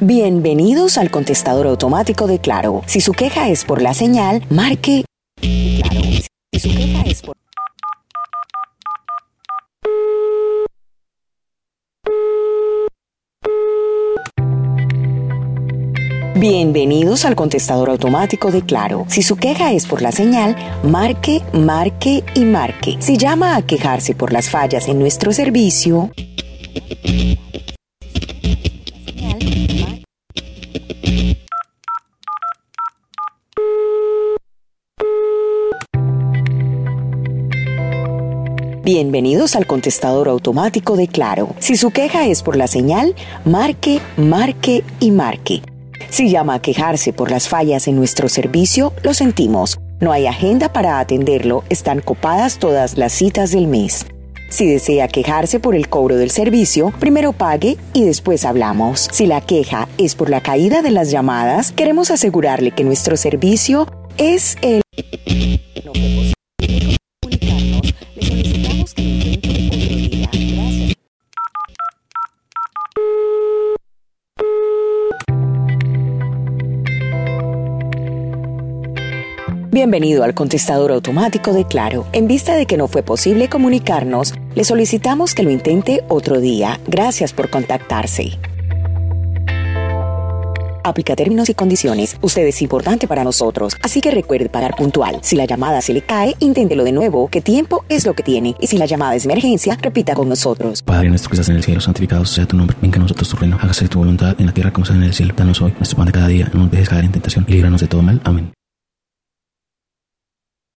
Bienvenidos al contestador automático de Claro. Si su queja es por la señal, marque Bienvenidos al contestador automático de Claro. Si su queja es por la señal, marque, marque y marque. Si llama a quejarse por las fallas en nuestro servicio, Bienvenidos al contestador automático de Claro. Si su queja es por la señal, marque, marque y marque. Si llama a quejarse por las fallas en nuestro servicio, lo sentimos. No hay agenda para atenderlo, están copadas todas las citas del mes. Si desea quejarse por el cobro del servicio, primero pague y después hablamos. Si la queja es por la caída de las llamadas, queremos asegurarle que nuestro servicio es el... Bienvenido al contestador automático de Claro. En vista de que no fue posible comunicarnos, le solicitamos que lo intente otro día. Gracias por contactarse. Aplica términos y condiciones. Usted es importante para nosotros, así que recuerde pagar puntual. Si la llamada se le cae, inténtelo de nuevo, que tiempo es lo que tiene. Y si la llamada es emergencia, repita con nosotros. Padre nuestro que estás en el cielo, santificado sea tu nombre. Venga a nosotros tu reino. Hágase tu voluntad en la tierra como se en el cielo. Danos hoy nuestro pan de cada día. No nos dejes caer en tentación y líbranos de todo mal. Amén.